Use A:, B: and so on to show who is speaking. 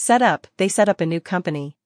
A: Set up, they set up a new company.